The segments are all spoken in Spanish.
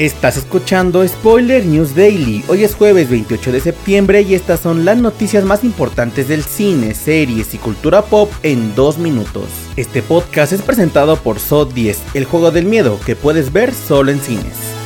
Estás escuchando Spoiler News Daily. Hoy es jueves 28 de septiembre y estas son las noticias más importantes del cine, series y cultura pop en dos minutos. Este podcast es presentado por SOT 10, el juego del miedo que puedes ver solo en cines.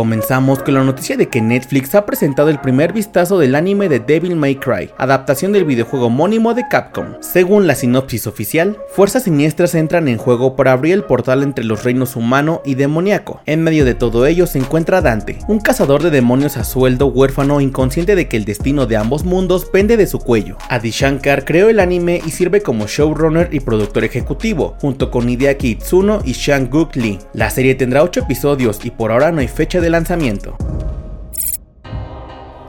Comenzamos con la noticia de que Netflix ha presentado el primer vistazo del anime de Devil May Cry, adaptación del videojuego homónimo de Capcom. Según la sinopsis oficial, fuerzas siniestras entran en juego para abrir el portal entre los reinos humano y demoníaco. En medio de todo ello se encuentra Dante, un cazador de demonios a sueldo huérfano inconsciente de que el destino de ambos mundos pende de su cuello. Adi Shankar creó el anime y sirve como showrunner y productor ejecutivo, junto con Hideaki Itsuno y Shang-Guk Lee. La serie tendrá 8 episodios y por ahora no hay fecha de lanzamiento.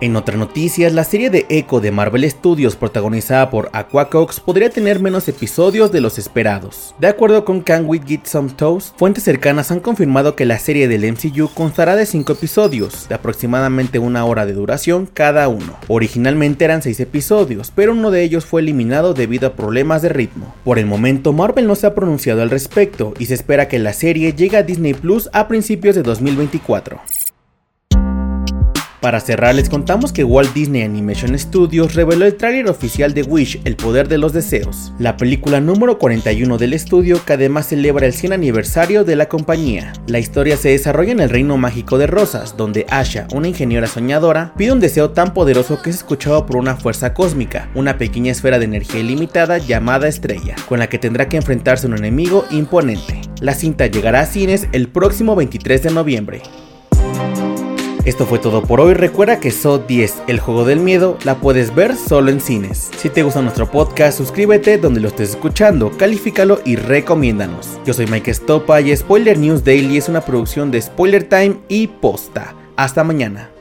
En otras noticias, la serie de Echo de Marvel Studios protagonizada por Aquacox podría tener menos episodios de los esperados. De acuerdo con Can We Get Some Toast, fuentes cercanas han confirmado que la serie del MCU constará de 5 episodios, de aproximadamente una hora de duración cada uno. Originalmente eran 6 episodios, pero uno de ellos fue eliminado debido a problemas de ritmo. Por el momento, Marvel no se ha pronunciado al respecto y se espera que la serie llegue a Disney Plus a principios de 2024. Para cerrar les contamos que Walt Disney Animation Studios reveló el tráiler oficial de Wish, El Poder de los Deseos, la película número 41 del estudio que además celebra el 100 aniversario de la compañía. La historia se desarrolla en el reino mágico de Rosas, donde Asha, una ingeniera soñadora, pide un deseo tan poderoso que es escuchado por una fuerza cósmica, una pequeña esfera de energía ilimitada llamada Estrella, con la que tendrá que enfrentarse a un enemigo imponente. La cinta llegará a cines el próximo 23 de noviembre. Esto fue todo por hoy. Recuerda que So 10, el juego del miedo, la puedes ver solo en cines. Si te gusta nuestro podcast, suscríbete donde lo estés escuchando, califícalo y recomiéndanos. Yo soy Mike Stopa y Spoiler News Daily es una producción de Spoiler Time y Posta. Hasta mañana.